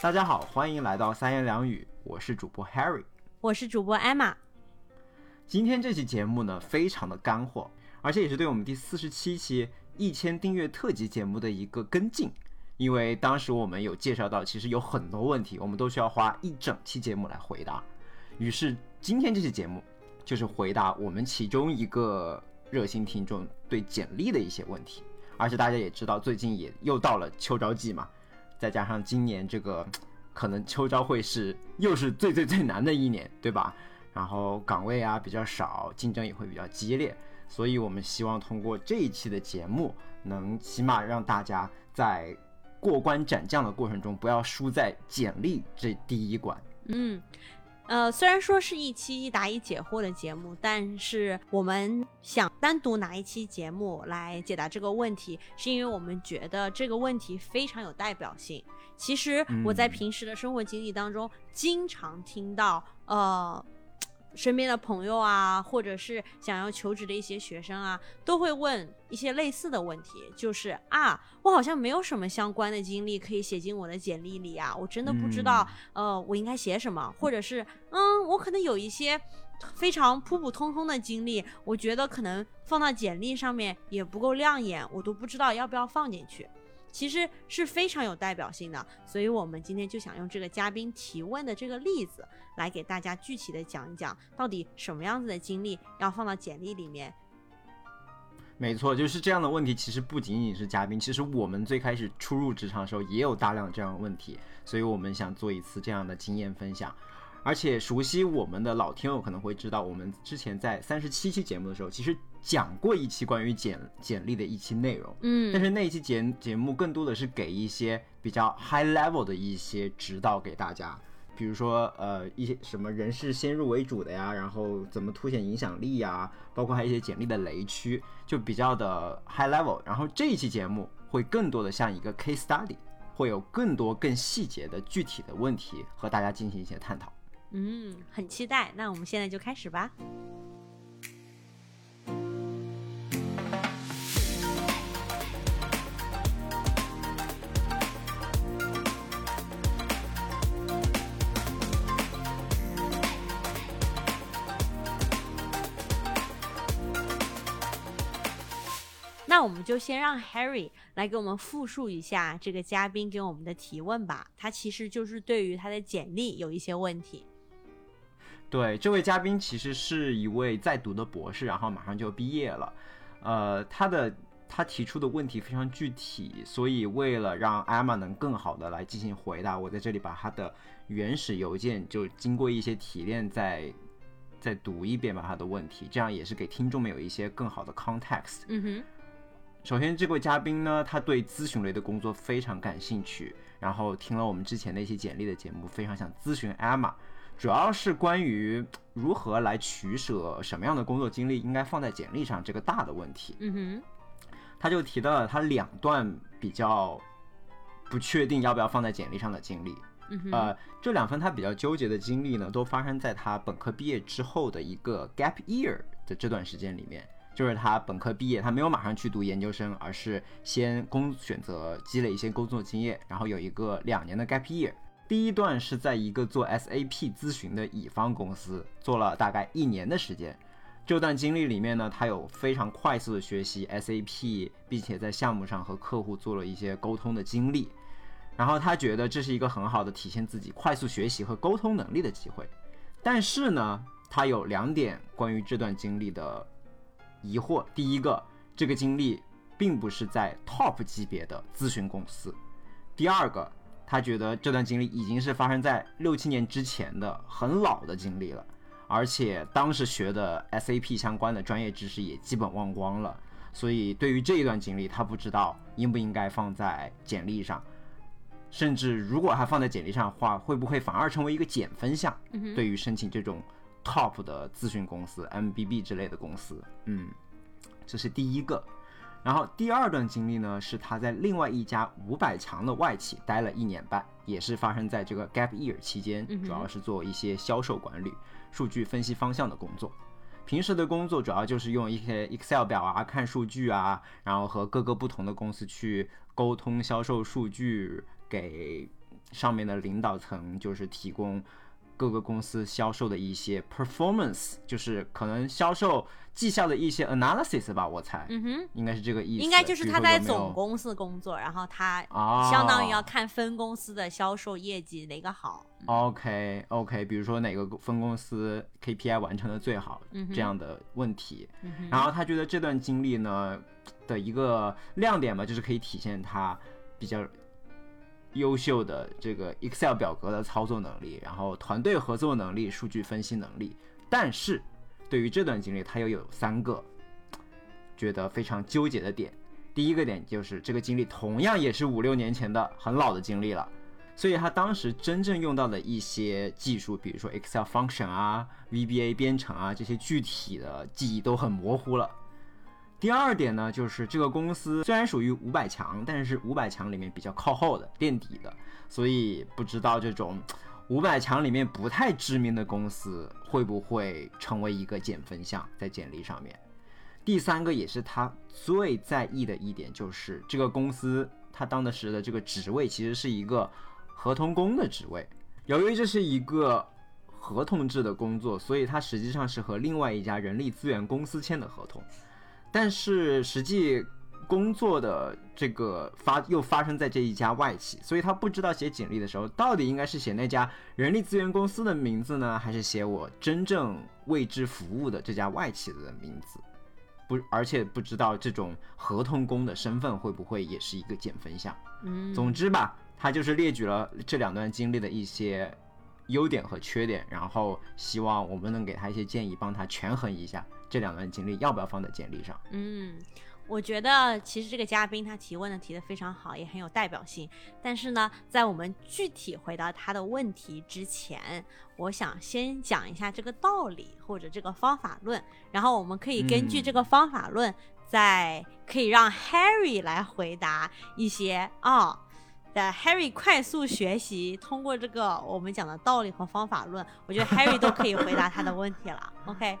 大家好，欢迎来到三言两语，我是主播 Harry，我是主播 Emma。今天这期节目呢，非常的干货，而且也是对我们第四十七期一千订阅特辑节目的一个跟进。因为当时我们有介绍到，其实有很多问题，我们都需要花一整期节目来回答。于是今天这期节目就是回答我们其中一个热心听众对简历的一些问题。而且大家也知道，最近也又到了秋招季嘛。再加上今年这个，可能秋招会是又是最最最难的一年，对吧？然后岗位啊比较少，竞争也会比较激烈，所以我们希望通过这一期的节目，能起码让大家在过关斩将的过程中，不要输在简历这第一关。嗯。呃，虽然说是一期一答一解惑的节目，但是我们想单独拿一期节目来解答这个问题，是因为我们觉得这个问题非常有代表性。其实我在平时的生活经历当中，经常听到，呃。身边的朋友啊，或者是想要求职的一些学生啊，都会问一些类似的问题，就是啊，我好像没有什么相关的经历可以写进我的简历里啊，我真的不知道，呃，我应该写什么，或者是，嗯，我可能有一些非常普普通通的经历，我觉得可能放到简历上面也不够亮眼，我都不知道要不要放进去。其实是非常有代表性的，所以我们今天就想用这个嘉宾提问的这个例子，来给大家具体的讲一讲，到底什么样子的经历要放到简历里面。没错，就是这样的问题，其实不仅仅是嘉宾，其实我们最开始初入职场的时候也有大量这样的问题，所以我们想做一次这样的经验分享。而且熟悉我们的老听友可能会知道，我们之前在三十七期节目的时候，其实。讲过一期关于简简历的一期内容，嗯，但是那一期节节目更多的是给一些比较 high level 的一些指导给大家，比如说呃一些什么人事先入为主的呀，然后怎么凸显影响力呀，包括还有一些简历的雷区，就比较的 high level。然后这一期节目会更多的像一个 case study，会有更多更细节的具体的问题和大家进行一些探讨。嗯，很期待。那我们现在就开始吧。那我们就先让 Harry 来给我们复述一下这个嘉宾给我们的提问吧。他其实就是对于他的简历有一些问题。对，这位嘉宾其实是一位在读的博士，然后马上就毕业了。呃，他的他提出的问题非常具体，所以为了让 Emma 能更好的来进行回答，我在这里把他的原始邮件就经过一些提炼再再读一遍吧他的问题，这样也是给听众们有一些更好的 context。嗯哼。首先，这位嘉宾呢，他对咨询类的工作非常感兴趣，然后听了我们之前的一些简历的节目，非常想咨询 Emma，主要是关于 如何来取舍什么样的工作经历应该放在简历上这个大的问题。嗯哼，他就提到了他两段比较不确定要不要放在简历上的经历。呃，这两份他比较纠结的经历呢，都发生在他本科毕业之后的一个 gap year 的这段时间里面。就是他本科毕业，他没有马上去读研究生，而是先工选择积累一些工作经验，然后有一个两年的 gap year。第一段是在一个做 SAP 咨询的乙方公司做了大概一年的时间。这段经历里面呢，他有非常快速的学习 SAP，并且在项目上和客户做了一些沟通的经历。然后他觉得这是一个很好的体现自己快速学习和沟通能力的机会。但是呢，他有两点关于这段经历的。疑惑，第一个，这个经历并不是在 top 级别的咨询公司；第二个，他觉得这段经历已经是发生在六七年之前的很老的经历了，而且当时学的 SAP 相关的专业知识也基本忘光了，所以对于这一段经历，他不知道应不应该放在简历上，甚至如果他放在简历上的话，会不会反而成为一个减分项？对于申请这种。top 的咨询公司，MBB 之类的公司，嗯，这是第一个。然后第二段经历呢，是他在另外一家五百强的外企待了一年半，也是发生在这个 gap year 期间，主要是做一些销售管理、数据分析方向的工作。平时的工作主要就是用一些 Excel 表啊，看数据啊，然后和各个不同的公司去沟通销售数据，给上面的领导层就是提供各个公司销售的一些 performance，就是可能销售绩效的一些 analysis 吧，我猜，嗯哼，应该是这个意思。应该就是他在总公司工作，然后他啊，相当于要看分公司的销售业绩哪个好。OK OK，比如说哪个分公司 KPI 完成的最好，嗯这样的问题。嗯然后他觉得这段经历呢的一个亮点吧，就是可以体现他比较优秀的这个 Excel 表格的操作能力，然后团队合作能力、数据分析能力。但是对于这段经历，他又有三个觉得非常纠结的点。第一个点就是这个经历同样也是五六年前的很老的经历了。所以他当时真正用到的一些技术，比如说 Excel function 啊、VBA 编程啊这些具体的记忆都很模糊了。第二点呢，就是这个公司虽然属于五百强，但是是五百强里面比较靠后的垫底的，所以不知道这种五百强里面不太知名的公司会不会成为一个减分项在简历上面。第三个也是他最在意的一点，就是这个公司他当的时的这个职位其实是一个合同工的职位。由于这是一个合同制的工作，所以他实际上是和另外一家人力资源公司签的合同。但是实际工作的这个发又发生在这一家外企，所以他不知道写简历的时候到底应该是写那家人力资源公司的名字呢，还是写我真正为之服务的这家外企的名字？不，而且不知道这种合同工的身份会不会也是一个减分项。嗯，总之吧，他就是列举了这两段经历的一些优点和缺点，然后希望我们能给他一些建议，帮他权衡一下这两段经历要不要放在简历上。嗯，我觉得其实这个嘉宾他提问的提的非常好，也很有代表性。但是呢，在我们具体回答他的问题之前，我想先讲一下这个道理或者这个方法论，然后我们可以根据这个方法论，再可以让 Harry 来回答一些啊。的 Harry 快速学习，通过这个我们讲的道理和方法论，我觉得 Harry 都可以回答他的问题了。OK，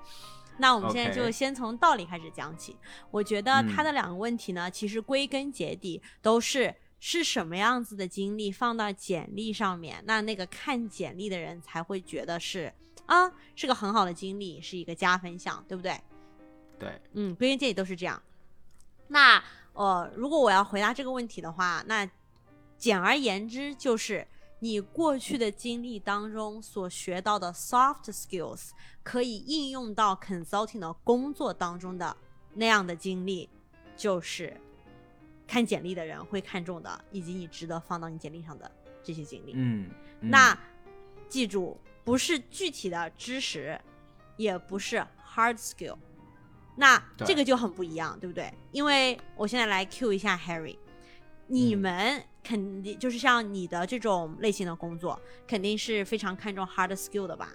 那我们现在就先从道理开始讲起。我觉得他嗯的两个问题呢，其实归根结底都是是什么样子的经历放到简历上面，那那个看简历的人才会觉得是啊，是个很好的经历，是一个加分项，对不对？对，嗯，归根结底都是这样。那呃，如果我要回答这个问题的话，那简而言之就是你过去的经历当中所学到的 soft skills 可以应用到 consulting 的工作当中的那样的经历，就是看简历的人会看重的，以及你值得放到你简历上的这些经历。嗯，嗯那记住，不是具体的知识，也不是 hard skill，那这个就很不一样，对不对？因为我现在来 Q 一下 Harry，你嗯们肯定就是像你的这种类型的工作，肯定是非常看重 hard skill 的吧？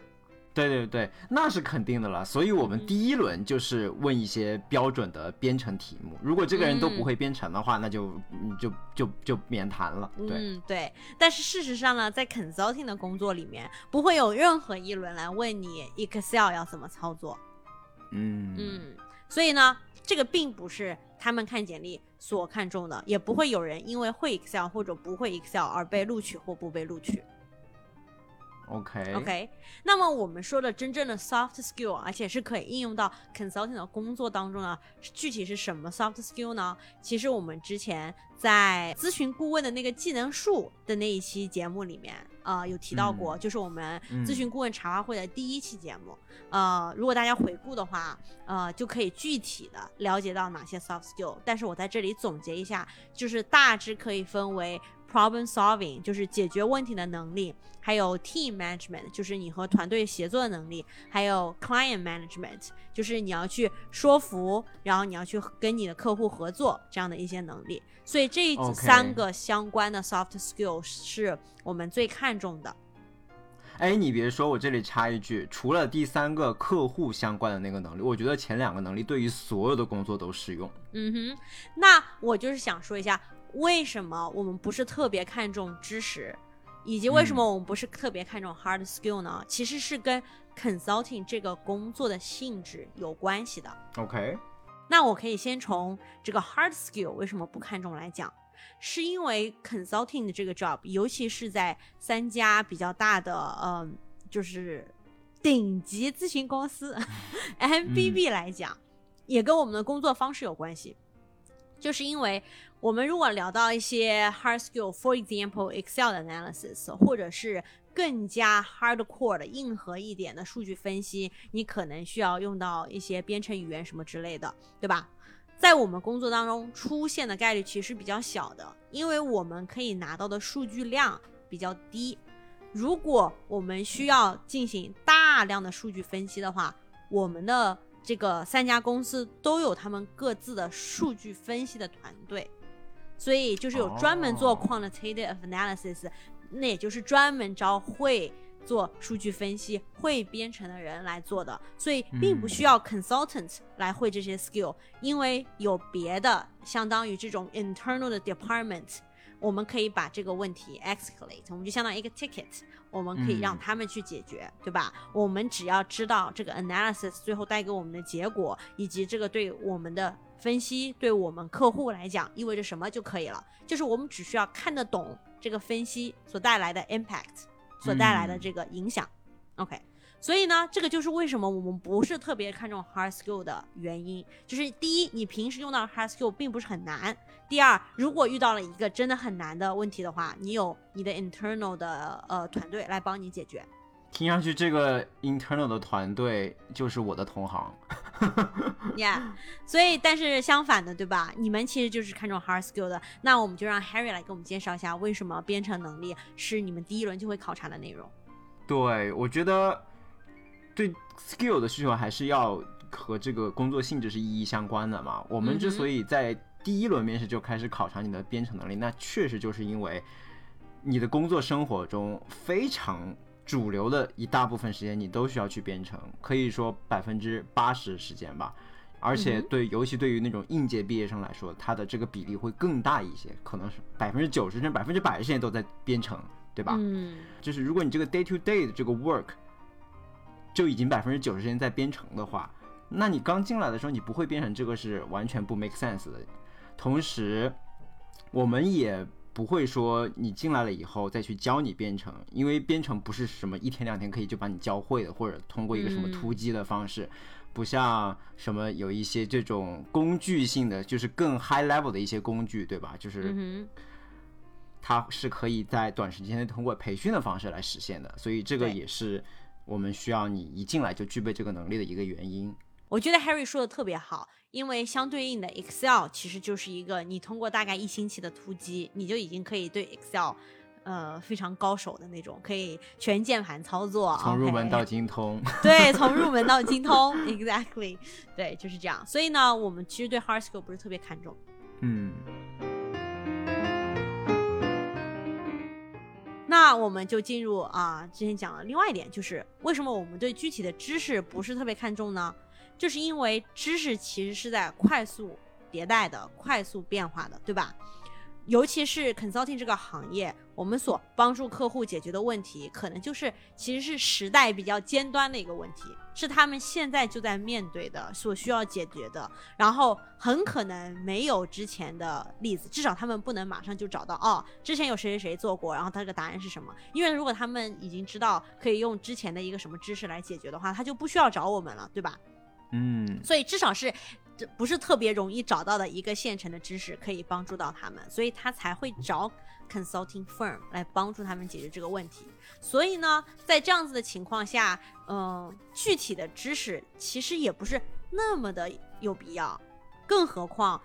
对对对，那是肯定的了。所以我们嗯第一轮就是问一些标准的编程题目，如果这个人都不会编程的话，那就嗯就就就免谈了。对，嗯，对。但是事实上呢，在 consulting 的工作里面，不会有任何一轮来问你 Excel 要怎么操作。嗯嗯，所以呢，这个并不是他们看简历所看重的，也不会有人因为会 Excel 或者不会 Excel 而被录取或不被录取。，OK OK，那么我们说的真正的 soft skill，而且是可以应用到 consulting 的工作当中呢，具体是什么 soft skill 呢？其实我们之前在咨询顾问的那个技能树的那一期节目里面，呃，有提到过，就是我们嗯咨询顾问茶话会的第一期节目。呃，如果大家回顾的话，呃，就可以具体的了解到哪些 soft skill。但是我在这里总结一下，就是大致可以分为 problem solving，就是解决问题的能力，还有 team management，就是你和团队协作的能力，还有 client management，就是你要去说服，然后你要去跟你的客户合作这样的一些能力。所以这三个相关的 soft skills 是我们最看重的。哎，你别说，我这里插一句，除了第三个客户相关的那个能力，我觉得前两个能力对于所有的工作都适用。嗯哼，那我就是想说一下，为什么我们不是特别看重知识，以及为什么我们不是特别看重 hard skill 呢？其实是跟 consulting 这个工作的性质有关系的。OK，那我可以先从这个 hard skill 为什么不看重来讲。是因为 consulting 的这个 job，尤其是在三家比较大的，嗯，就是顶级咨询公司 MBB 来讲，也跟我们的工作方式有关系。就是因为我们如果聊到一些 hard skill，for example Excel analysis，或者是更加 hardcore 的硬核一点的数据分析，你可能需要用到一些编程语言什么之类的，对吧？在我们工作当中出现的概率其实比较小的，因为我们可以拿到的数据量比较低。如果我们需要进行大量的数据分析的话，我们的这个三家公司都有他们各自的数据分析的团队，所以就是有专门做 quantitative analysis，那也就是专门招会。做数据分析会编程的人来做的，所以并不需要 consultant 来会这些 skill，因为有别的相当于这种 internal 的 department，我们可以把这个问题 escalate，我们就相当于一个 ticket，我们可以让他们去解决，对吧？我们只要知道这个 analysis 最后带给我们的结果，以及这个对我们的分析对我们客户来讲意味着什么就可以了，就是我们只需要看得懂这个分析所带来的 impact。所带来的这个影响，OK，所以呢，这个就是为什么我们不是特别看重 hard skill 的原因。就是第一，你平时用到 hard skill 并不是很难；第二，如果遇到了一个真的很难的问题的话，你有你的 internal 的呃团队来帮你解决。听上去，这个 internal 的团队就是我的同行。Yeah，所以但是相反的，对吧？你们其实就是看重 hard skill 的，那我们就让 Harry 来给我们介绍一下，为什么编程能力是你们第一轮就会考察的内容。对，我觉得对 skill 的需求还是要和这个工作性质是一一相关的嘛。我们之所以在第一轮面试就开始考察你的编程能力，那确实就是因为你的工作生活中非常。主流的一大部分时间你都需要去编程，可以说百分之八十时间吧。而且对，尤其对于那种应届毕业生来说，它的这个比例会更大一些，可能是百分之九十甚至百分之百的时间都在编程，对吧？嗯。就是如果你这个 day to day 的这个 work 就已经百分之九十时间在编程的话，那你刚进来的时候你不会编程，这个是完全不 make sense 的。同时，我们也。不会说你进来了以后再去教你编程，因为编程不是什么一天两天可以就把你教会的，或者通过一个什么突击的方式，不像什么有一些这种工具性的，就是更 high level 的一些工具，对吧？就是它是可以在短时间内通过培训的方式来实现的，所以这个也是我们需要你一进来就具备这个能力的一个原因。我觉得 Harry 说的特别好。因为相对应的 Excel 其实就是一个你通过大概一星期的突击，你就已经可以对 Excel，呃，非常高手的那种，可以全键盘操作，从入门到精通。对，从入门到精通，Exactly，对，就是这样。所以呢，我们其实对 Hard Skill 不是特别看重。嗯。那我们就进入啊，之前讲了另外一点，就是为什么我们对具体的知识不是特别看重呢？就是因为知识其实是在快速迭代的、快速变化的，对吧？尤其是 consulting 这个行业，我们所帮助客户解决的问题，可能就是其实是时代比较尖端的一个问题，是他们现在就在面对的、所需要解决的。然后很可能没有之前的例子，至少他们不能马上就找到哦，之前有谁谁谁做过，然后他这个答案是什么？因为如果他们已经知道可以用之前的一个什么知识来解决的话，他就不需要找我们了，对吧？嗯，所以至少是，这不是特别容易找到的一个现成的知识可以帮助到他们，所以他才会找 consulting firm 来帮助他们解决这个问题。所以呢，在这样子的情况下，嗯，具体的知识其实也不是那么的有必要。更何况，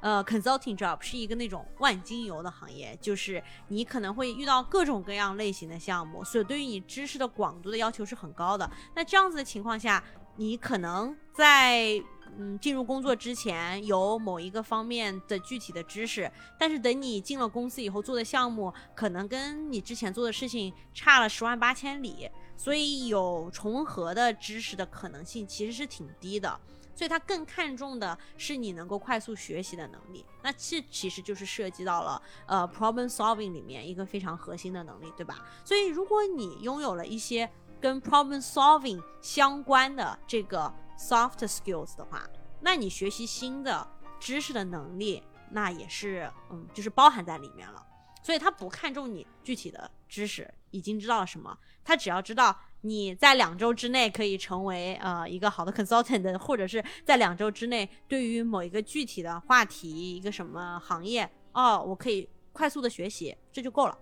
呃，consulting job 是一个那种万金油的行业，就是你可能会遇到各种各样类型的项目，所以对于你知识的广度的要求是很高的。那这样子的情况下，你可能在嗯进入工作之前有某一个方面的具体的知识，但是等你进了公司以后做的项目，可能跟你之前做的事情差了十万八千里，所以有重合的知识的可能性其实是挺低的。所以他更看重的是你能够快速学习的能力。那这其实就是涉及到了呃 problem solving 里面一个非常核心的能力，对吧？所以如果你拥有了一些跟 problem solving 相关的这个 soft skills 的话，那你学习新的知识的能力那也是嗯，就是包含在里面了。所以他不看重你具体的知识，已经知道了什么，他只要知道你在两周之内可以成为呃一个好的 consultant，或者是在两周之内对于某一个具体的话题、一个什么行业，哦，我可以快速的学习，这就够了。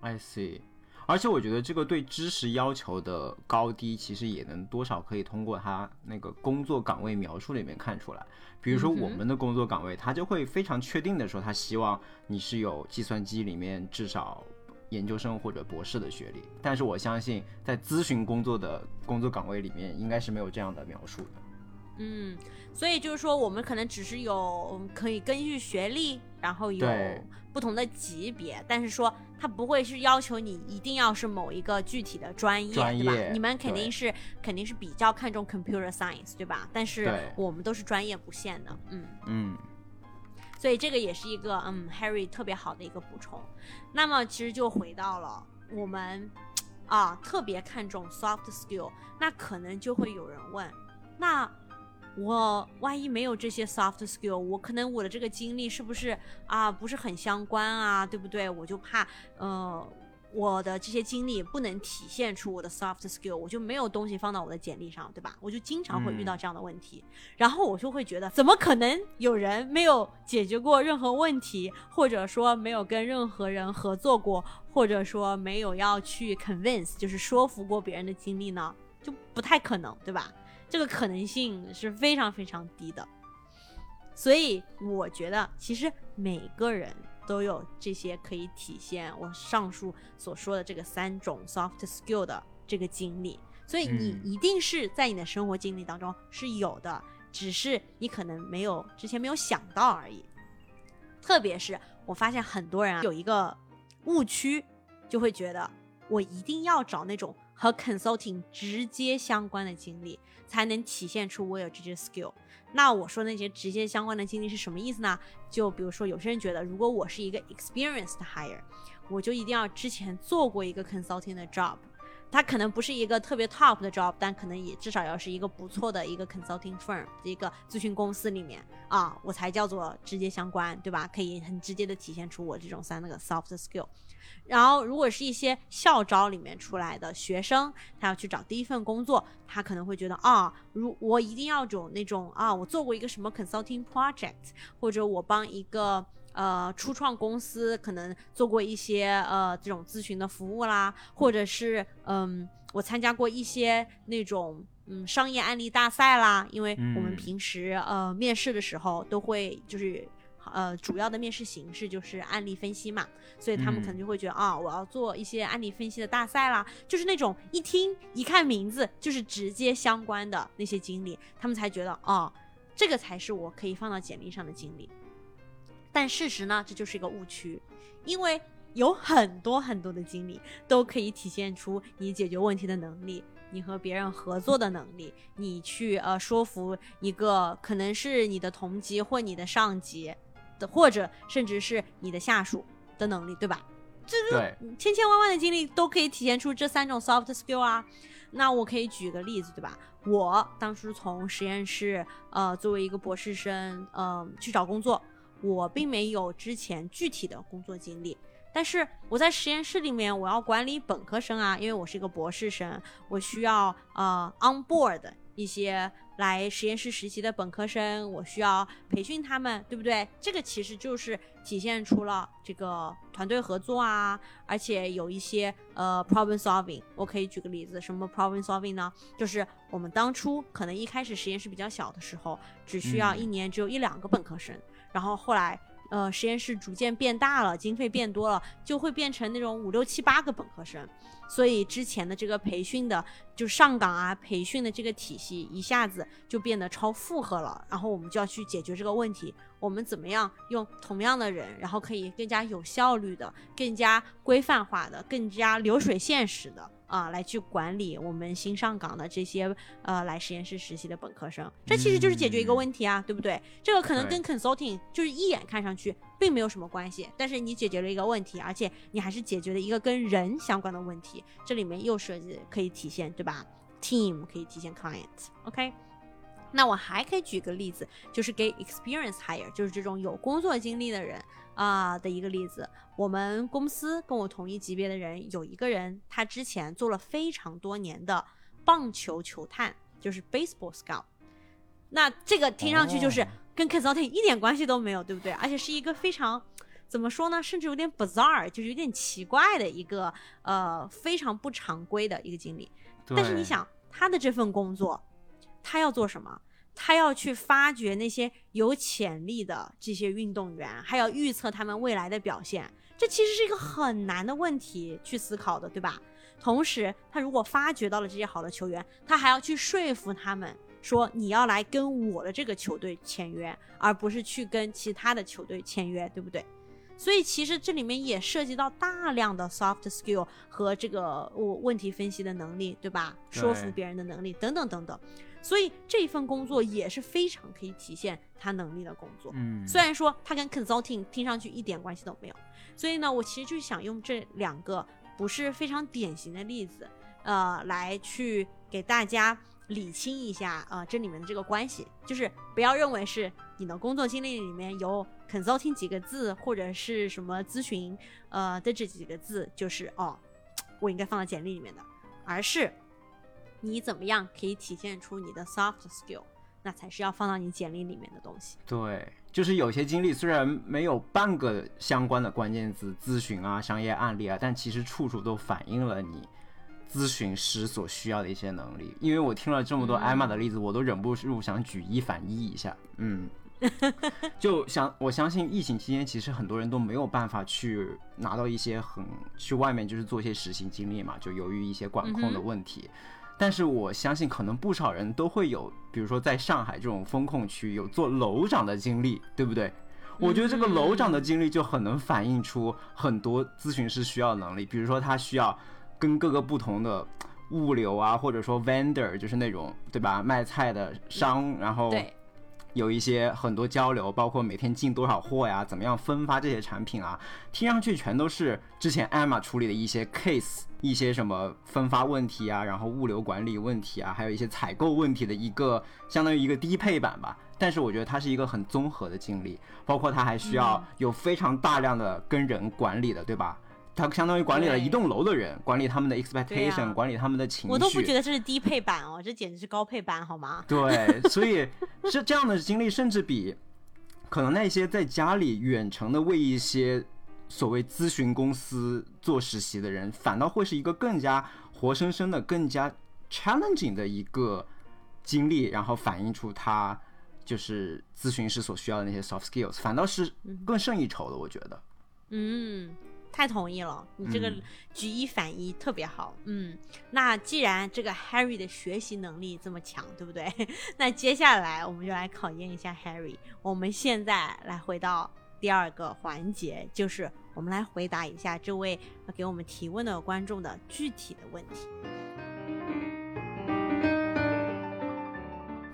I see。而且我觉得这个对知识要求的高低，其实也能多少可以通过他那个工作岗位描述里面看出来。比如说我们的工作岗位，他就会非常确定的说，他希望你是有计算机里面至少研究生或者博士的学历。但是我相信，在咨询工作的工作岗位里面，应该是没有这样的描述的。嗯，所以就是说，我们可能只是有可以根据学历，然后有不同的级别，但是说他不会是要求你一定要是某一个具体的专业，对吧？你们肯定是肯定是比较看重 computer science，对吧？但是我们都是专业不限的，嗯嗯。所以这个也是一个嗯 Harry 特别好的一个补充。那么其实就回到了我们啊特别看重 soft skill，那可能就会有人问，那。我万一没有这些 soft skill，我可能我的这个经历是不是啊不是很相关啊，对不对？我就怕，呃，我的这些经历不能体现出我的 soft skill，我就没有东西放到我的简历上，对吧？我就经常会遇到这样的问题，然后我就会觉得，怎么可能有人没有解决过任何问题，或者说没有跟任何人合作过，或者说没有要去 convince，就是说服过别人的经历呢？就不太可能，对吧？这个可能性是非常非常低的，所以我觉得其实每个人都有这些可以体现我上述所说的这个三种 soft skill 的这个经历，所以你一定是在你的生活经历当中是有的，只是你可能没有之前没有想到而已。特别是我发现很多人啊有一个误区，就会觉得我一定要找那种和 consulting 直接相关的经历。才能体现出我有这些 skill。那我说那些直接相关的经历是什么意思呢？就比如说，有些人觉得，如果我是一个 experienced hire，我就一定要之前做过一个 consulting 的 job。它可能不是一个特别 top 的 job，但可能也至少要是一个不错的一个 consulting firm，一个咨询公司里面啊，我才叫做直接相关，对吧？可以很直接的体现出我这种三那个 soft skill。然后，如果是一些校招里面出来的学生，他要去找第一份工作，他可能会觉得啊，如我一定要有那种啊，我做过一个什么 consulting project，或者我帮一个呃初创公司可能做过一些呃这种咨询的服务啦，或者是嗯我参加过一些那种嗯商业案例大赛啦，因为我们平时呃面试的时候都会就是。呃，主要的面试形式就是案例分析嘛，所以他们可能就会觉得啊，我要做一些案例分析的大赛啦，就是那种一听一看名字就是直接相关的那些经历，他们才觉得哦，这个才是我可以放到简历上的经历。但事实呢，这就是一个误区，因为有很多很多的经历都可以体现出你解决问题的能力，你和别人合作的能力，你去呃说服一个可能是你的同级或你的上级。或者甚至是你的下属的能力，对吧？这个千千万万的经历都可以体现出这三种 soft skill 啊。那我可以举个例子，对吧？我当初从实验室呃作为一个博士生呃去找工作，我并没有之前具体的工作经历，但是我在实验室里面我要管理本科生啊，因为我是一个博士生，我需要呃 on board 一些。来实验室实习的本科生，我需要培训他们，对不对？这个其实就是体现出了这个团队合作啊，而且有一些呃 problem solving。我可以举个例子，什么 problem solving 呢？就是我们当初可能一开始实验室比较小的时候，只需要一年只有一两个本科生，然后后来。呃，实验室逐渐变大了，经费变多了，就会变成那种五六七八个本科生，所以之前的这个培训的，就上岗啊，培训的这个体系一下子就变得超负荷了，然后我们就要去解决这个问题。我们怎么样用同样的人，然后可以更加有效率的、更加规范化的、更加流水线式的啊，来去管理我们新上岗的这些呃来实验室实习的本科生？这其实就是解决一个问题啊，对不对？这个可能跟 consulting 就是一眼看上去并没有什么关系，但是你解决了一个问题，而且你还是解决了一个跟人相关的问题，这里面又涉及可以体现对吧？team 可以体现 client，OK。那我还可以举个例子，就是给 experience hire，就是这种有工作经历的人啊、的一个例子。我们公司跟我同一级别的人有一个人，他之前做了非常多年的棒球球探，就是 baseball scout。那这个听上去就是哦跟 consulting 一点关系都没有，对不对？而且是一个非常怎么说呢，甚至有点 bizarre，就是有点奇怪的一个呃非常不常规的一个经历。但是你想，他的这份工作，他要做什么？他要去发掘那些有潜力的这些运动员，还要预测他们未来的表现。这其实是一个很难的问题去思考的，对吧？同时，他如果发掘到了这些好的球员，他还要去说服他们说你要来跟我的这个球队签约，而不是去跟其他的球队签约，对不对？所以其实这里面也涉及到大量的 soft skill 和这个我问题分析的能力，对吧？说服别人的能力等等等等。所以这份工作也是非常可以体现他能力的工作。嗯，虽然说他跟 consulting 听上去一点关系都没有，所以呢，我其实就是想用这两个不是非常典型的例子，呃，来去给大家理清一下，呃，这里面的这个关系，就是不要认为是你的工作经历里面有 consulting 几个字，或者是什么咨询，呃的这几个字，就是哦，我应该放到简历里面的，而是你怎么样可以体现出你的 soft skill，那才是要放到你简历里面的东西。对，就是有些经历虽然没有半个相关的关键字，咨询啊、商业案例啊，但其实处处都反映了你咨询师所需要的一些能力。因为我听了这么多嗯艾玛的例子，我都忍不住想举一反一一下。嗯，就想我相信疫情期间，其实很多人都没有办法去拿到一些很去外面就是做一些实习经历嘛，就由于一些管控的问题。但是我相信，可能不少人都会有，比如说在上海这种风控区有做楼长的经历，对不对？我觉得这个楼长的经历就很能反映出很多咨询师需要能力，比如说他需要跟各个不同的物流啊，或者说 vendor，就是那种对吧，卖菜的商，然后对，有一些很多交流，包括每天进多少货呀，怎么样分发这些产品啊，听上去全都是之前艾玛处理的一些 case，一些什么分发问题啊，然后物流管理问题啊，还有一些采购问题的一个相当于一个低配版吧。但是我觉得它是一个很综合的经历，包括它还需要有非常大量的跟人管理的，对吧？它相当于管理了一栋楼的人，管理他们的 expectation，、啊管理他们的情绪。我都不觉得这是低配版哦，这简直是高配版，好吗？对，所以这这样的经历，甚至比可能那些在家里远程的为一些所谓咨询公司做实习的人，反倒会是一个更加活生生的、更加 challenging 的一个经历，然后反映出他就是咨询师所需要的那些 soft skills，反倒是更胜一筹的，我觉得。嗯，太同意了，你这个嗯举一反一特别好。嗯，那既然这个 Harry 的学习能力这么强，对不对？那接下来我们就来考验一下 Harry。我们现在来回到第二个环节，就是我们来回答一下这位呃给我们提问的观众的具体的问题。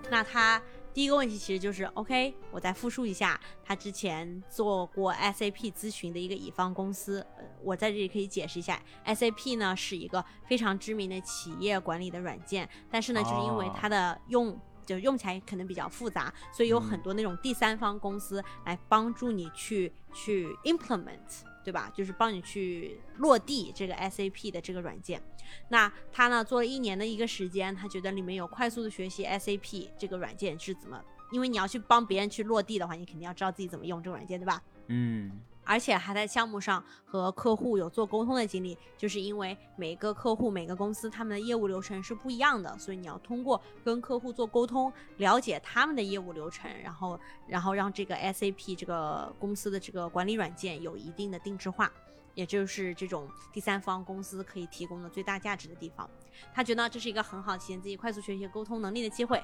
那他第一个问题其实就是，OK，我再复述一下，他之前做过 SAP 咨询的一个乙方公司，呃，我在这里可以解释一下，SAP 呢是一个非常知名的企业管理的软件，但是呢，就是因为哦它的用。就用起来可能比较复杂，所以有很多那种第三方公司来帮助你去去 implement，对吧？就是帮你去落地这个 SAP 的这个软件。那他呢做了一年的一个时间，他觉得里面有快速的学习 SAP 这个软件是怎么，因为你要去帮别人去落地的话，你肯定要知道自己怎么用这个软件，对吧？嗯而且还在项目上和客户有做沟通的经历，就是因为每个客户、每个公司他们的业务流程是不一样的，所以你要通过跟客户做沟通，了解他们的业务流程，然后然后让这个 SAP 这个公司的这个管理软件有一定的定制化。也就是这种第三方公司可以提供的最大价值的地方，他觉得这是一个很好体现自己快速学习、沟通能力的机会。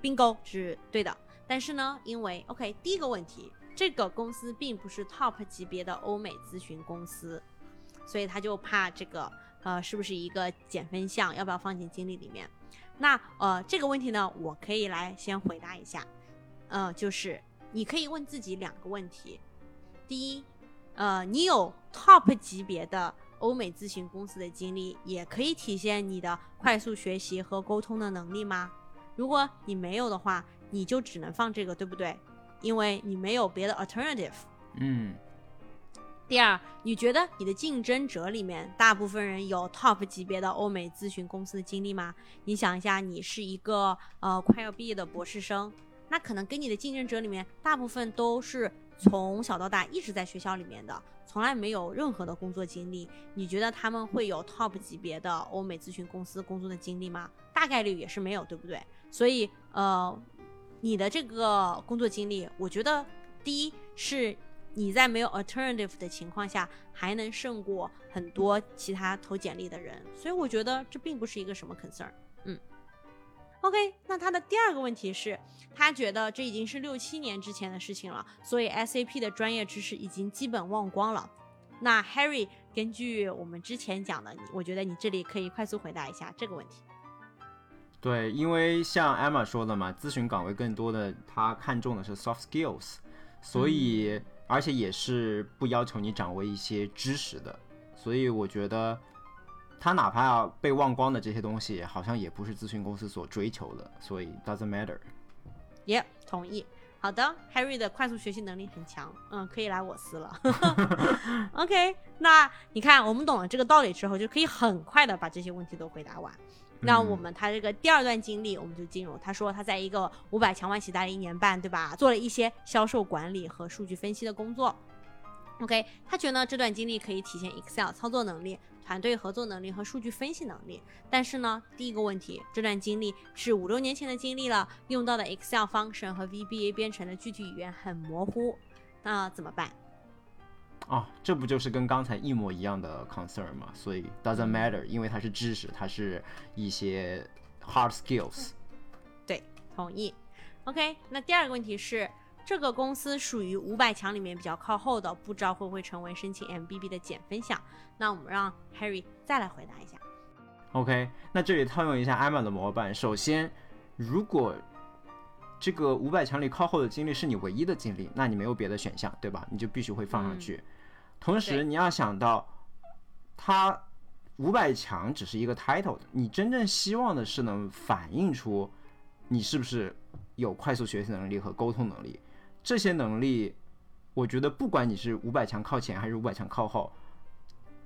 bingo 是对的，但是呢，因为 OK 第一个问题，这个公司并不是 top 级别的欧美咨询公司，所以他就怕这个呃是不是一个减分项，要不要放进经历里面？那呃这个问题呢，我可以来先回答一下，呃，就是你可以问自己两个问题，第一，呃，你有 top 级别的欧美咨询公司的经历，也可以体现你的快速学习和沟通的能力吗？如果你没有的话，你就只能放这个，对不对？因为你没有别的 alternative。嗯，第二，你觉得你的竞争者里面大部分人有 top 级别的欧美咨询公司的经历吗？你想一下，你是一个呃快要毕业的博士生，那可能跟你的竞争者里面大部分都是从小到大一直在学校里面的，从来没有任何的工作经历。你觉得他们会有 top 级别的欧美咨询公司工作的经历吗？大概率也是没有，对不对？所以呃，你的这个工作经历，我觉得第一是。你在没有 alternative 的情况下，还能胜过很多其他投简历的人，所以我觉得这并不是一个什么 concern。嗯，OK，那他的第二个问题是，他觉得这已经是六七年之前的事情了，所以 SAP 的专业知识已经基本忘光了。那 Harry，根据我们之前讲的，我觉得你这里可以快速回答一下这个问题。对，因为像 Emma 说的嘛，咨询岗位更多的他看重的是 soft skills，所以。而且也是不要求你掌握一些知识的，所以我觉得他哪怕要被忘光的这些东西，好像也不是咨询公司所追求的，所以 doesn't matter。耶，同意。好的，Harry 的快速学习能力很强，嗯，可以来我司了。OK，那你看我们懂了这个道理之后，就可以很快的把这些问题都回答完。那我们他这个第二段经历，我们就进入。他说他在一个五百强外企待了一年半，对吧？做了一些销售管理和数据分析的工作。OK，他觉得这段经历可以体现 Excel 操作能力、团队合作能力和数据分析能力。但是呢，第一个问题，这段经历是五六年前的经历了，用到的 Excel function 和 VBA 编程的具体语言很模糊，那怎么办？哦，这不就是跟刚才一模一样的 concern 吗？所以 doesn't matter，因为它是知识，它是一些 hard skills。对，同意。OK，那第二个问题是，这个公司属于五百强里面比较靠后的，不知道会不会成为申请 MBB 的减分项？那我们让 Harry 再来回答一下。OK，那这里套用一下 Emma 的模板，首先，如果这个五百强里靠后的经历是你唯一的经历，那你没有别的选项，对吧？你就必须会放上去。同时，你要想到，它五百强只是一个 title，你真正希望的是能反映出你是不是有快速学习能力和沟通能力。这些能力，我觉得不管你是五百强靠前还是五百强靠后，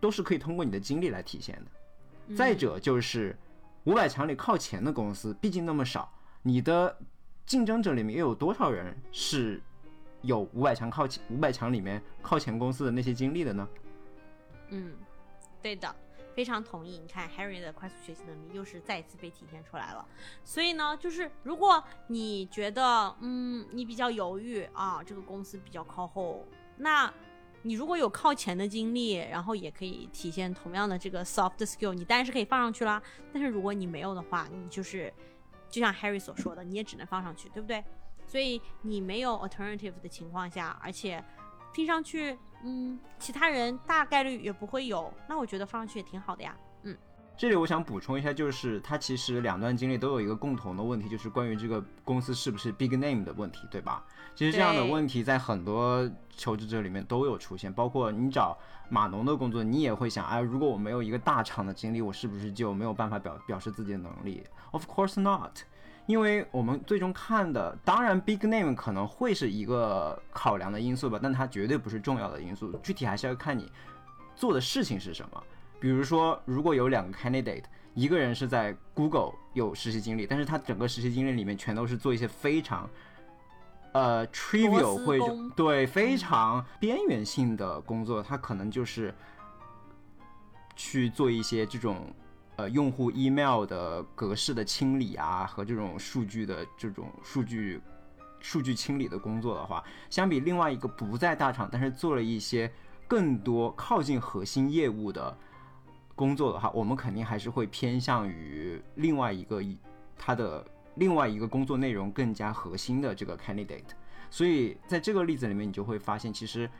都是可以通过你的经历来体现的。再者就是五百强里靠前的公司毕竟那么少，你的竞争者里面又有多少人是？有五百强靠前，五百强里面靠前公司的那些经历的呢？嗯，对的，非常同意。你看 Harry 的快速学习能力又是再一次被体现出来了。所以呢，就是如果你觉得，嗯，你比较犹豫啊，这个公司比较靠后，那你如果有靠前的经历，然后也可以体现同样的这个 soft skill，你当然是可以放上去啦。但是如果你没有的话，你就是就像 Harry 所说的，你也只能放上去，对不对？所以你没有 alternative 的情况下，而且听上去，嗯，其他人大概率也不会有，那我觉得放上去也挺好的呀。嗯，这里我想补充一下，就是他其实两段经历都有一个共同的问题，就是关于这个公司是不是 big name 的问题，对吧？其实这样的问题在很多求职者里面都有出现，包括你找码农的工作，你也会想，哎，如果我没有一个大厂的经历，我是不是就没有办法表表示自己的能力？Of course not。因为我们最终看的，当然 big name 可能会是一个考量的因素吧，但它绝对不是重要的因素。具体还是要看你做的事情是什么。比如说，如果有两个 candidate，一个人是在 Google 有实习经历，但是他整个实习经历里面全都是做一些非常呃 trivial 会对非常边缘性的工作，他可能就是去做一些这种。呃，用户 email 的格式的清理啊，和这种数据的这种数据数据清理的工作的话，相比另外一个不在大厂，但是做了一些更多靠近核心业务的工作的话，我们肯定还是会偏向于另外一个他的另外一个工作内容更加核心的这个 candidate。所以在这个例子里面，你就会发现，其实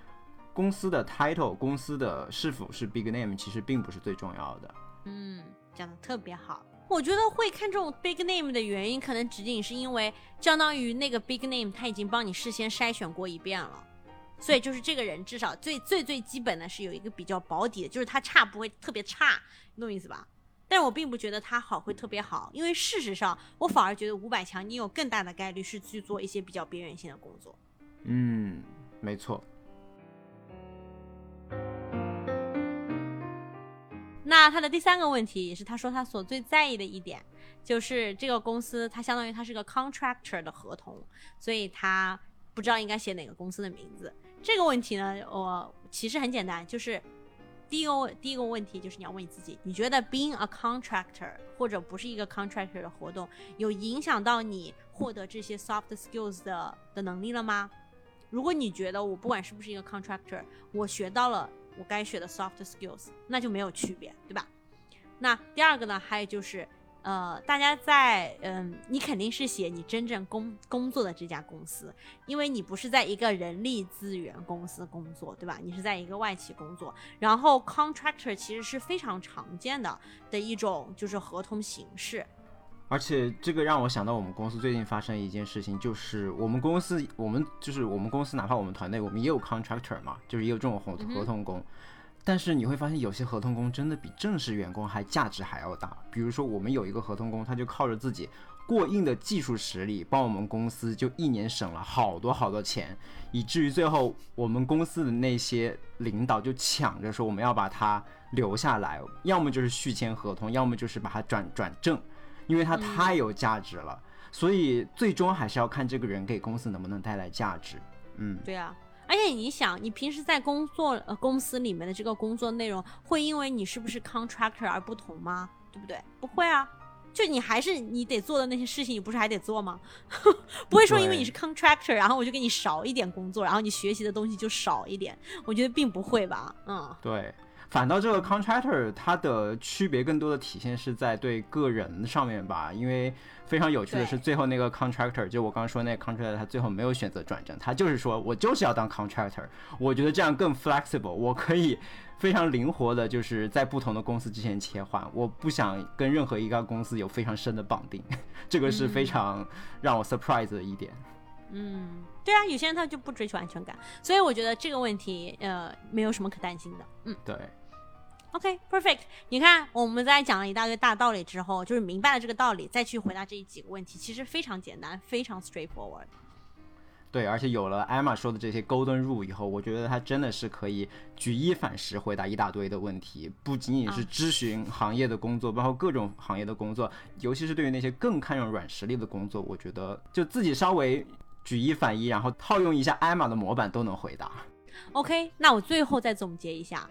公司的 title，公司的是否是 big name，其实并不是最重要的。嗯。讲的特别好，我觉得会看这种 big name 的原因，可能仅仅是因为相当于那个 big name 他已经帮你事先筛选过一遍了，所以就是这个人至少最最最基本的是有一个比较保底的，就是他差不会特别差，你懂意思吧？但是我并不觉得他好会特别好，因为事实上，我反而觉得五百强你有更大的概率是去做一些比较边缘性的工作。嗯，没错。那他的第三个问题也是他说他所最在意的一点，就是这个公司它相当于它是个 contractor 的合同，所以他不知道应该写哪个公司的名字。这个问题呢，我其实很简单，就是第一个第一个问题就是你要问你自己，你觉得 being a contractor 或者不是一个 contractor 的活动，有影响到你获得这些 soft skills 的的能力了吗？如果你觉得我不管是不是一个 contractor，我学到了。我该学的 soft skills，那就没有区别，对吧？那第二个呢，还有就是，呃，大家在，嗯，你肯定是写你真正工工作的这家公司，因为你不是在一个人力资源公司工作，对吧？你是在一个外企工作，然后 contractor 其实是非常常见的的一种就是合同形式。而且这个让我想到我们公司最近发生一件事情，就是我们公司，我们就是我们公司，哪怕我们团队，我们也有 contractor 嘛，就是也有这种合合同工。但是你会发现，有些合同工真的比正式员工还价值还要大。比如说，我们有一个合同工，他就靠着自己过硬的技术实力，帮我们公司就一年省了好多好多钱，以至于最后我们公司的那些领导就抢着说我们要把他留下来，要么就是续签合同，要么就是把他转转正。因为它太有价值了，所以最终还是要看这个人给公司能不能带来价值。嗯，对啊，而且你想，你平时在工作呃公司里面的这个工作内容，会因为你是不是 contractor 而不同吗？对不对？不会啊，就你还是你得做的那些事情，你不是还得做吗？不会说因为你是 contractor，然后我就给你少一点工作，然后你学习的东西就少一点。我觉得并不会吧。嗯，对。反倒这个 contractor 它的区别更多的体现是在对个人上面吧，因为非常有趣的是，最后那个 contractor 就我刚刚说那个 contractor，他最后没有选择转正，他就是说我就是要当 contractor，我觉得这样更 flexible，我可以非常灵活的，就是在不同的公司之间切换，我不想跟任何一个公司有非常深的绑定，这个是非常让我 surprise 的一点。嗯，对啊，有些人他就不追求安全感，所以我觉得这个问题呃没有什么可担心的。嗯，对。OK，perfect。你看，我们在讲了一大堆大道理之后，就是明白了这个道理，再去回答这几个问题，其实非常简单，非常 straightforward。对，而且有了艾玛说的这些 golden rule 以后，我觉得他真的是可以举一反十，回答一大堆的问题，不仅仅是咨询行业的工作，包括各种行业的工作，尤其是对于那些更看重软实力的工作，我觉得就自己稍微举一反一，然后套用一下艾玛的模板都能回答。OK，那我最后再总结一下。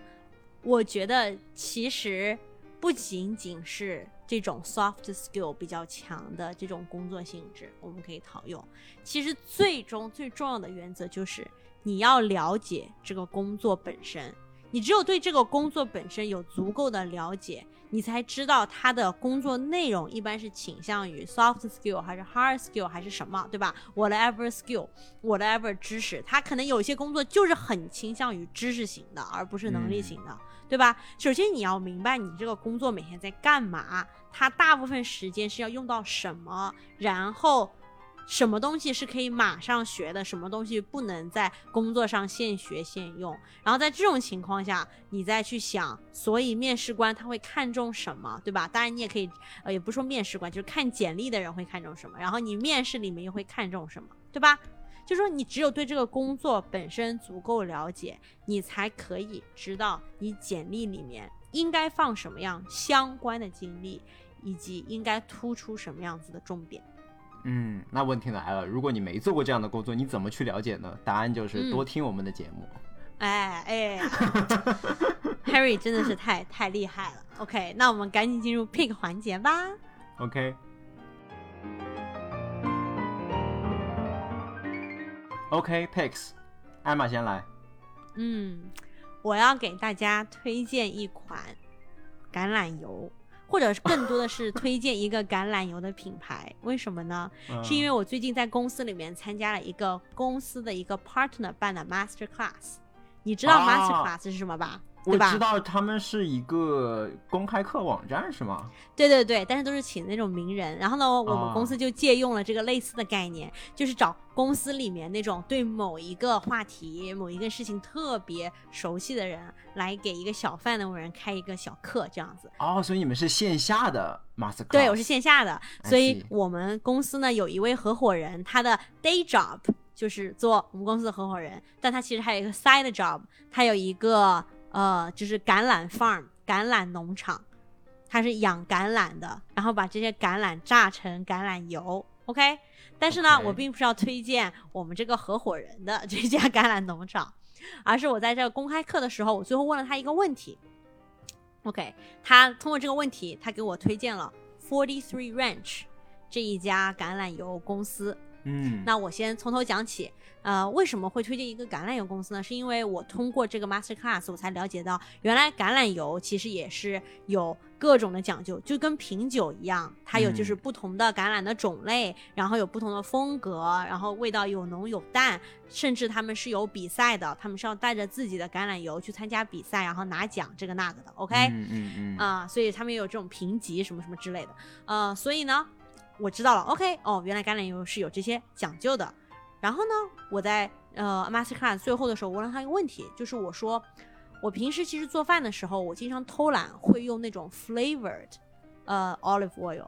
我觉得其实不仅仅是这种 soft skill 比较强的这种工作性质，我们可以套用。其实最终最重要的原则就是你要了解这个工作本身。你只有对这个工作本身有足够的了解，你才知道他的工作内容一般是倾向于 soft skill 还是 hard skill 还是什么，对吧？Whatever skill，whatever 知识，他可能有些工作就是很倾向于知识型的，而不是能力型的。对吧？首先你要明白你这个工作每天在干嘛，它大部分时间是要用到什么，然后什么东西是可以马上学的，什么东西不能在工作上现学现用。然后在这种情况下，你再去想，所以面试官他会看重什么，对吧？当然你也可以，呃，也不说面试官，就是看简历的人会看重什么，然后你面试里面又会看重什么，对吧？就说你只有对这个工作本身足够了解，你才可以知道你简历里面应该放什么样相关的经历，以及应该突出什么样子的重点。嗯，那问题来了，如果你没做过这样的工作，你怎么去了解呢？答案就是多听我们的节目。哎哎，Harry 真的是太太厉害了。OK，那我们赶紧进入 pick 环节吧。OK。OK，Picks，艾玛先来。嗯，我要给大家推荐一款橄榄油，或者更多的是推荐一个橄榄油的品牌。为什么呢？是因为我最近在公司里面参加了一个公司的一个 partner 办的 master class。你知道啊 Masterclass 是什么吧？我知道他们是一个公开课网站是吗？对对对，但是都是请那种名人。然后呢，我们啊公司就借用了这个类似的概念，就是找公司里面那种对某一个话题、某一个事情特别熟悉的人，来给一个小范的人开一个小课，这样子。哦，所以你们是线下的 master 对，我是线下的，所以我们公司呢有一位合伙人，他的 day job 就是做我们公司的合伙人，但他其实还有一个 side job，他有一个呃就是橄榄 farm 橄榄农场，它是养橄榄的，然后把这些橄榄榨成橄榄油，OK。但是呢我并不是要推荐我们这个合伙人的这家橄榄农场，而是我在这个公开课的时候，我最后问了他一个问题。OK，他通过这个问题，他给我推荐了 Forty Three Ranch 这一家橄榄油公司。嗯，那我先从头讲起，呃，为什么会推荐一个橄榄油公司呢？是因为我通过这个 master class，我才了解到，原来橄榄油其实也是有各种的讲究，就跟品酒一样，它有就是嗯不同的橄榄的种类，然后有不同的风格，然后味道有浓有淡，甚至他们是有比赛的，他们是要带着自己的橄榄油去参加比赛，然后拿奖这个那个的，OK？嗯嗯嗯，啊、所以他们也有这种评级什么什么之类的。呃，所以呢，我知道了，OK，哦，原来橄榄油是有这些讲究的。然后呢，我在呃 Masterclass 最后的时候，我问了他一个问题，就是我说，我平时其实做饭的时候，我经常偷懒，会用那种 flavored 呃 olive oil。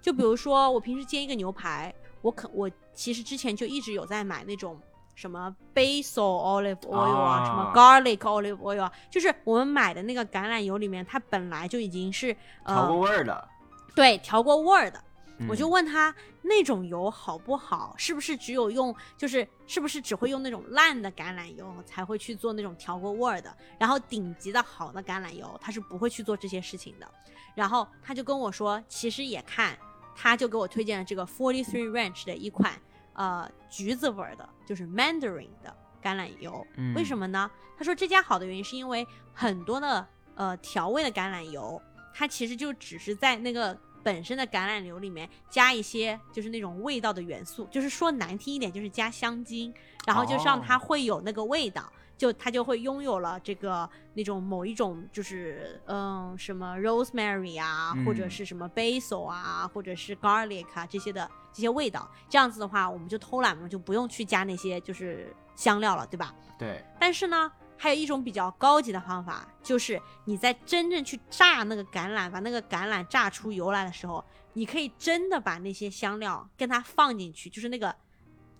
就比如说，我平时煎一个牛排，我可我其实之前就一直有在买那种什么 basil olive oil 啊，啊什么 garlic olive oil 啊，就是我们买的那个橄榄油里面，它本来就已经是呃调过呃味儿的，对调过味儿的。我就嗯问他那种油好不好？是不是只有用，就是是不是只会用那种烂的橄榄油才会去做那种调过味儿的？然后顶级的好的橄榄油，他是不会去做这些事情的。然后他就跟我说，其实也看，他就给我推荐了这个 Forty Three Ranch 的一款呃橘子味儿的，就是 Mandarin 的橄榄油。嗯为什么呢？他说这家好的原因是因为很多的呃调味的橄榄油，它其实就只是在那个本身的橄榄油里面加一些就是那种味道的元素，就是说难听一点就是加香精，然后就让它哦会有那个味道。就它就会拥有了这个那种某一种就是嗯什么 rosemary 啊，或者嗯是什么 basil 啊，或者是 garlic 啊这些的这些味道。这样子的话，我们就偷懒嘛，就不用去加那些就是香料了，对吧？对，但是呢，还有一种比较高级的方法，就是你在真正去炸那个橄榄，把那个橄榄炸出油来的时候，你可以真的把那些香料跟它放进去，就是那个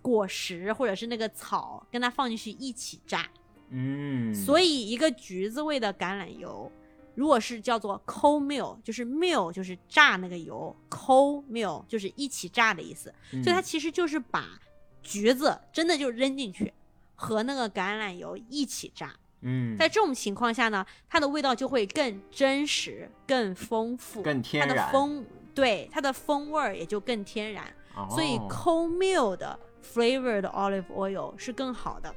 果实或者是那个草，跟它放进去一起炸。嗯，所以一个橘子味的橄榄油，如果是叫做 co meal，就是 meal 就是炸那个油，co meal 就是一起炸的意思。以所以它其实就是把橘子真的就扔进去，和那个橄榄油一起炸。嗯，在这种情况下呢，它的味道就会更真实、更丰富，更天然它的然，风对它的风味儿也就更天然。所以哦 co meal 的 flavored olive oil 是更好的，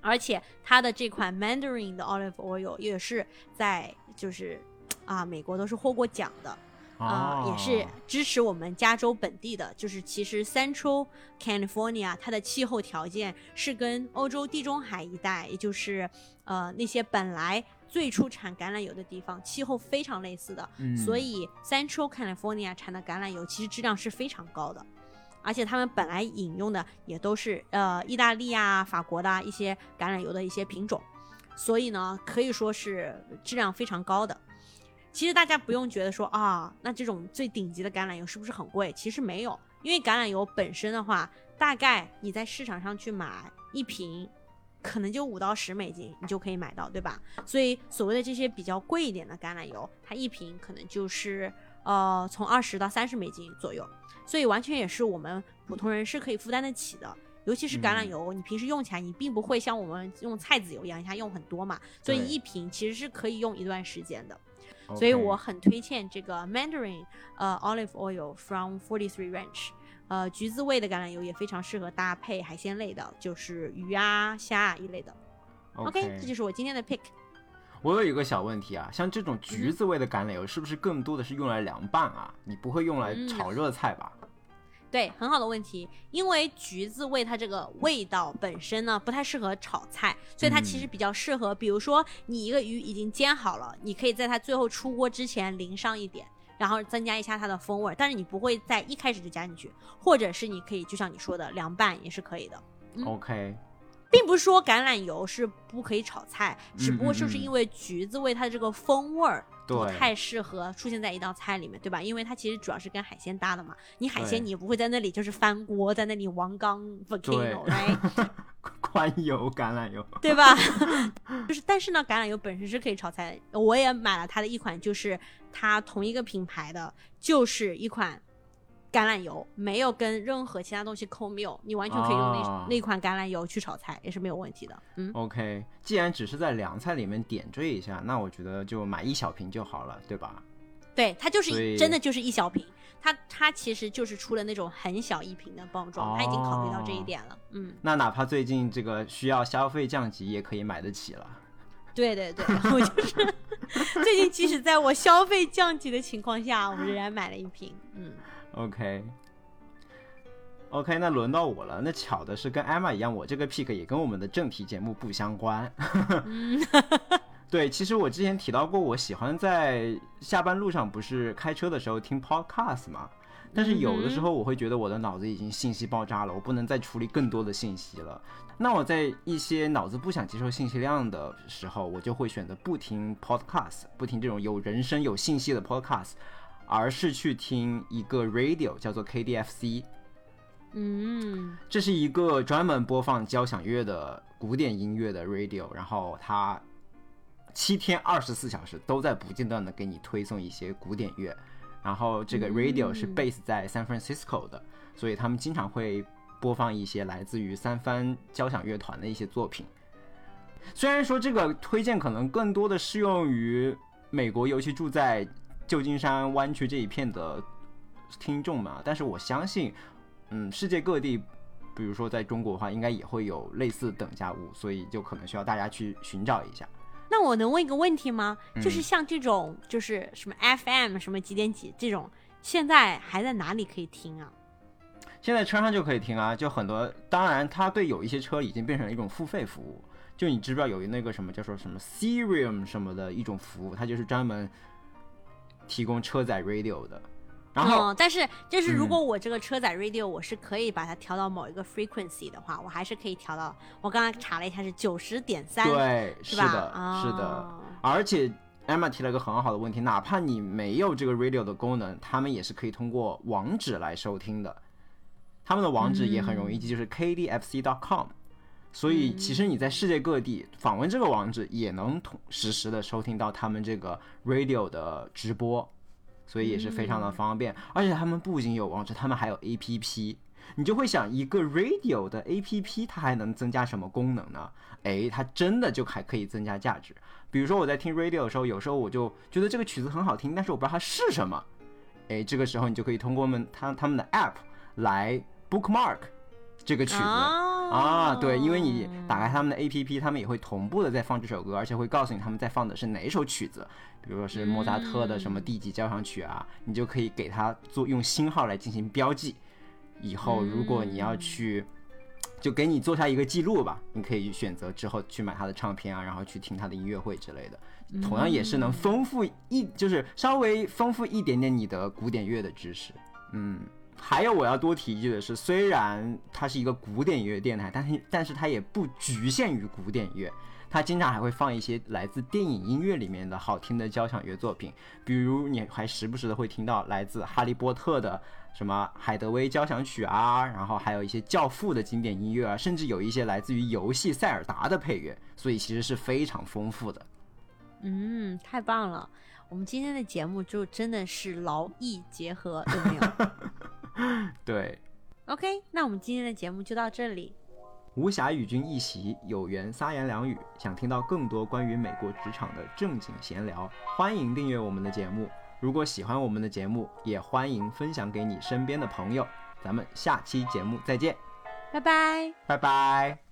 而且它的这款 Mandarin 的 olive oil 也是在就是啊美国都是获过奖的。啊、也是哦支持我们加州本地的，就是其实 Central California 它的气候条件是跟欧洲地中海一带，也就是呃那些本来最初产橄榄油的地方，气候非常类似的，嗯所以 Central California 产的橄榄油其实质量是非常高的。而且他们本来引用的也都是呃意大利啊、法国的啊一些橄榄油的一些品种，所以呢可以说是质量非常高的。其实大家不用觉得说啊，那这种最顶级的橄榄油是不是很贵？其实没有，因为橄榄油本身的话，大概你在市场上去买一瓶，可能就五到十美金，你就可以买到，对吧？所以所谓的这些比较贵一点的橄榄油，它一瓶可能就是呃从二十到三十美金左右，所以完全也是我们普通人是可以负担得起的。尤其是橄榄嗯油，你平时用起来，你并不会像我们用菜籽油一样，一下用很多嘛，所以一瓶其实是可以用一段时间的。所以我很推荐这个 Mandarin 呃 olive oil from Forty Three Ranch，呃橘子味的橄榄油也非常适合搭配海鲜类的，就是鱼啊虾啊一类的。OK，这就是我今天的 pick。我有一个小问题啊，像这种嗯橘子味的橄榄油，是不是更多的是用来凉拌啊？你不会用来嗯炒热菜吧？对，很好的问题。因为橘子味它这个味道本身呢不太适合炒菜，所以它其实比较适合，比如说你一个鱼已经煎好了，你可以在它最后出锅之前淋上一点，然后增加一下它的风味。但是你不会在一开始就加进去，或者是你可以就像你说的凉拌也是可以的。嗯 OK，并不是说橄榄油是不可以炒菜，只不过嗯就是因为橘子味它的这个风味儿不对太适合出现在一道菜里面，对吧？因为它其实主要是跟海鲜搭的嘛。你海鲜你也不会在那里就是翻锅，在那里王刚 volcano 来，宽油橄榄油。对吧？就是但是呢，橄榄油本身是可以炒菜的。我也买了它的一款，就是它同一个品牌的，就是一款。橄榄油没有跟任何其他东西 co meal，你完全可以用那、哦那款橄榄油去炒菜，也是没有问题的。嗯，OK，既然只是在凉菜里面点缀一下，那我觉得就买一小瓶就好了，对吧？对，它就是真的就是一小瓶，它它其实就是出了那种很小一瓶的包装，它已经考虑到这一哦点了。嗯，那哪怕最近这个需要消费降级，也可以买得起了。对对对，我就是 最近即使在我消费降级的情况下，我仍然买了一瓶。嗯，OK。OK，那轮到我了。那巧的是，跟艾玛一样，我这个 pick 也跟我们的正题节目不相关。对，其实我之前提到过，我喜欢在下班路上不是开车的时候听 podcast 嘛。但是有的时候我会觉得我的脑子已经信息爆炸了，我不能再处理更多的信息了。那我在一些脑子不想接受信息量的时候，我就会选择不听 podcast，不听这种有人声、有信息的 podcast，而是去听一个 radio 叫做 KDFC。嗯，这是一个专门播放交响乐的古典音乐的 radio，然后它七天二十四小时都在不间断的给你推送一些古典乐。然后这个 radio 是嗯 base 在 San Francisco 的，所以他们经常会播放一些来自于三藩交响乐团的一些作品。虽然说这个推荐可能更多的适用于美国，尤其住在旧金山湾区这一片的听众们啊，但是我相信，嗯，世界各地，比如说在中国的话，应该也会有类似等价物，所以就可能需要大家去寻找一下。那我能问一个问题吗？就是嗯像这种就是什么 FM 什么几点几这种，现在还在哪里可以听啊？现在车上就可以听啊，就很多。当然，它对有一些车已经变成了一种付费服务。就你知不知道有那个什么叫做什么 Serium 什么的一种服务，它就是专门提供车载 radio 的。然后，嗯，但是就是如嗯果我这个车载 radio 我是可以把它调到某一个 frequency 的话，我还是可以调到。我刚刚查了一下是九十点三，对，是吧？是的，是的。哦而且 Emma 提了一个很好的问题，哪怕你没有这个 radio 的功能，他们也是可以通过网址来收听的。他们的网址也很容易记，就是 kdfc.com。所以其实你在世界各地访问这个网址，也能同实时的收听到他们这个 radio 的直播，所以也是非常的方便。而且他们不仅有网址，他们还有 APP。你就会想，一个 radio 的 APP 它还能增加什么功能呢？诶，它真的就还可以增加价值。比如说我在听 radio 的时候，有时候我就觉得这个曲子很好听，但是我不知道它是什么。诶，这个时候你就可以通过们他他们的 app 来 bookmark 这个曲子。啊啊，对，因为你打开他们的 APP，他们也会同步的在放这首歌，而且会告诉你他们在放的是哪首曲子，比如说是莫扎特的什么第几交响曲啊，你就可以给它做用星号来进行标记。以后如果你要去，就给你做下一个记录吧，你可以选择之后去买他的唱片啊，然后去听他的音乐会之类的，同样也是能丰富一，就是稍微丰富一点点你的古典乐的知识。嗯，还有我要多提一句的是，虽然它是一个古典音乐电台，但是但是它也不局限于古典乐，它经常还会放一些来自电影音乐里面的好听的交响乐作品，比如你还时不时的会听到来自《哈利波特》的什么海德威交响曲啊，然后还有一些《教父》的经典音乐啊，甚至有一些来自于游戏《塞尔达》的配乐，所以其实是非常丰富的。嗯，太棒了！我们今天的节目就真的是劳逸结合，有没有 对，？OK，那我们今天的节目就到这里。无暇与君一席，有缘撒言两语。想听到更多关于美国职场的正经闲聊，欢迎订阅我们的节目。如果喜欢我们的节目，也欢迎分享给你身边的朋友。咱们下期节目再见，拜拜。拜拜。